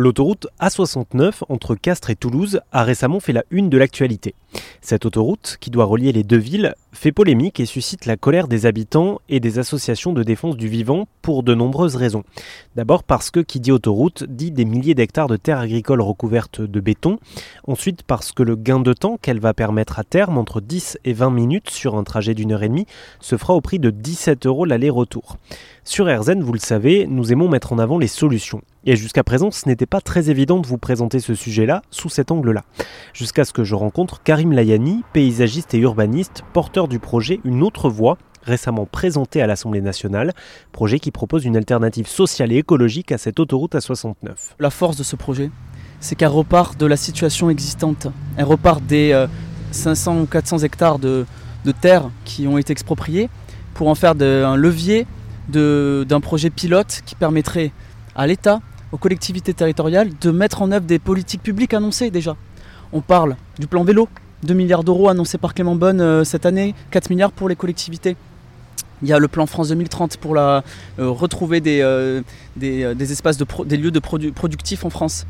L'autoroute A69 entre Castres et Toulouse a récemment fait la une de l'actualité. Cette autoroute, qui doit relier les deux villes, fait polémique et suscite la colère des habitants et des associations de défense du vivant pour de nombreuses raisons. D'abord parce que qui dit autoroute dit des milliers d'hectares de terres agricoles recouvertes de béton. Ensuite parce que le gain de temps qu'elle va permettre à terme, entre 10 et 20 minutes sur un trajet d'une heure et demie, se fera au prix de 17 euros l'aller-retour. Sur RZN, vous le savez, nous aimons mettre en avant les solutions. Et jusqu'à présent, ce n'était pas très évident de vous présenter ce sujet-là sous cet angle-là. Jusqu'à ce que je rencontre Karim Layani, paysagiste et urbaniste, porteur du projet Une autre voie, récemment présenté à l'Assemblée nationale, projet qui propose une alternative sociale et écologique à cette autoroute à 69. La force de ce projet, c'est qu'elle repart de la situation existante. Elle repart des 500 euh, ou 400 hectares de, de terres qui ont été expropriés pour en faire un levier d'un projet pilote qui permettrait à l'État, aux collectivités territoriales de mettre en œuvre des politiques publiques annoncées déjà. On parle du plan vélo, 2 milliards d'euros annoncés par Clément Bonne euh, cette année, 4 milliards pour les collectivités. Il y a le plan France 2030 pour euh, retrouver des, euh, des, espaces, de des lieux de productifs en France.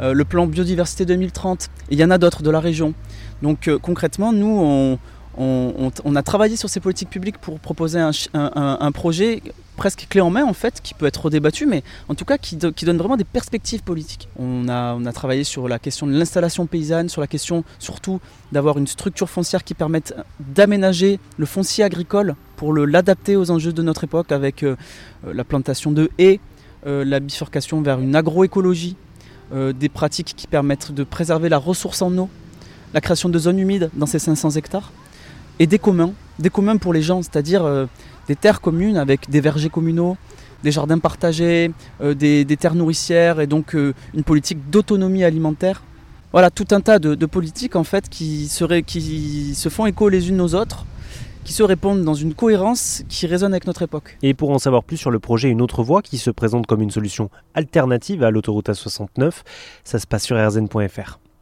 le plan biodiversité 2030, et il y en a d'autres de la région. Donc concrètement, nous, on, on, a travaillé sur ces politiques publiques pour proposer un, projet presque clé en main en fait, qui peut être redébattu, mais en tout cas qui, donne vraiment des perspectives politiques. On a, travaillé sur la question de l'installation paysanne, sur la question surtout d'avoir une structure foncière qui permette d'aménager le foncier agricole pour l'adapter aux enjeux de notre époque avec euh, la plantation de haies, euh, la bifurcation vers une agroécologie, euh, des pratiques qui permettent de préserver la ressource en eau, la création de zones humides dans ces 500 hectares et des communs, des communs pour les gens, c'est-à-dire euh, des terres communes avec des vergers communaux, des jardins partagés, euh, des, terres nourricières et donc euh, une politique d'autonomie alimentaire. Voilà, tout un tas de, politiques en fait qui, qui se font écho les unes aux autres, qui se répondent dans une cohérence qui résonne avec notre époque. Et pour en savoir plus sur le projet Une autre voie qui se présente comme une solution alternative à l'autoroute A69, ça se passe sur rzn.fr.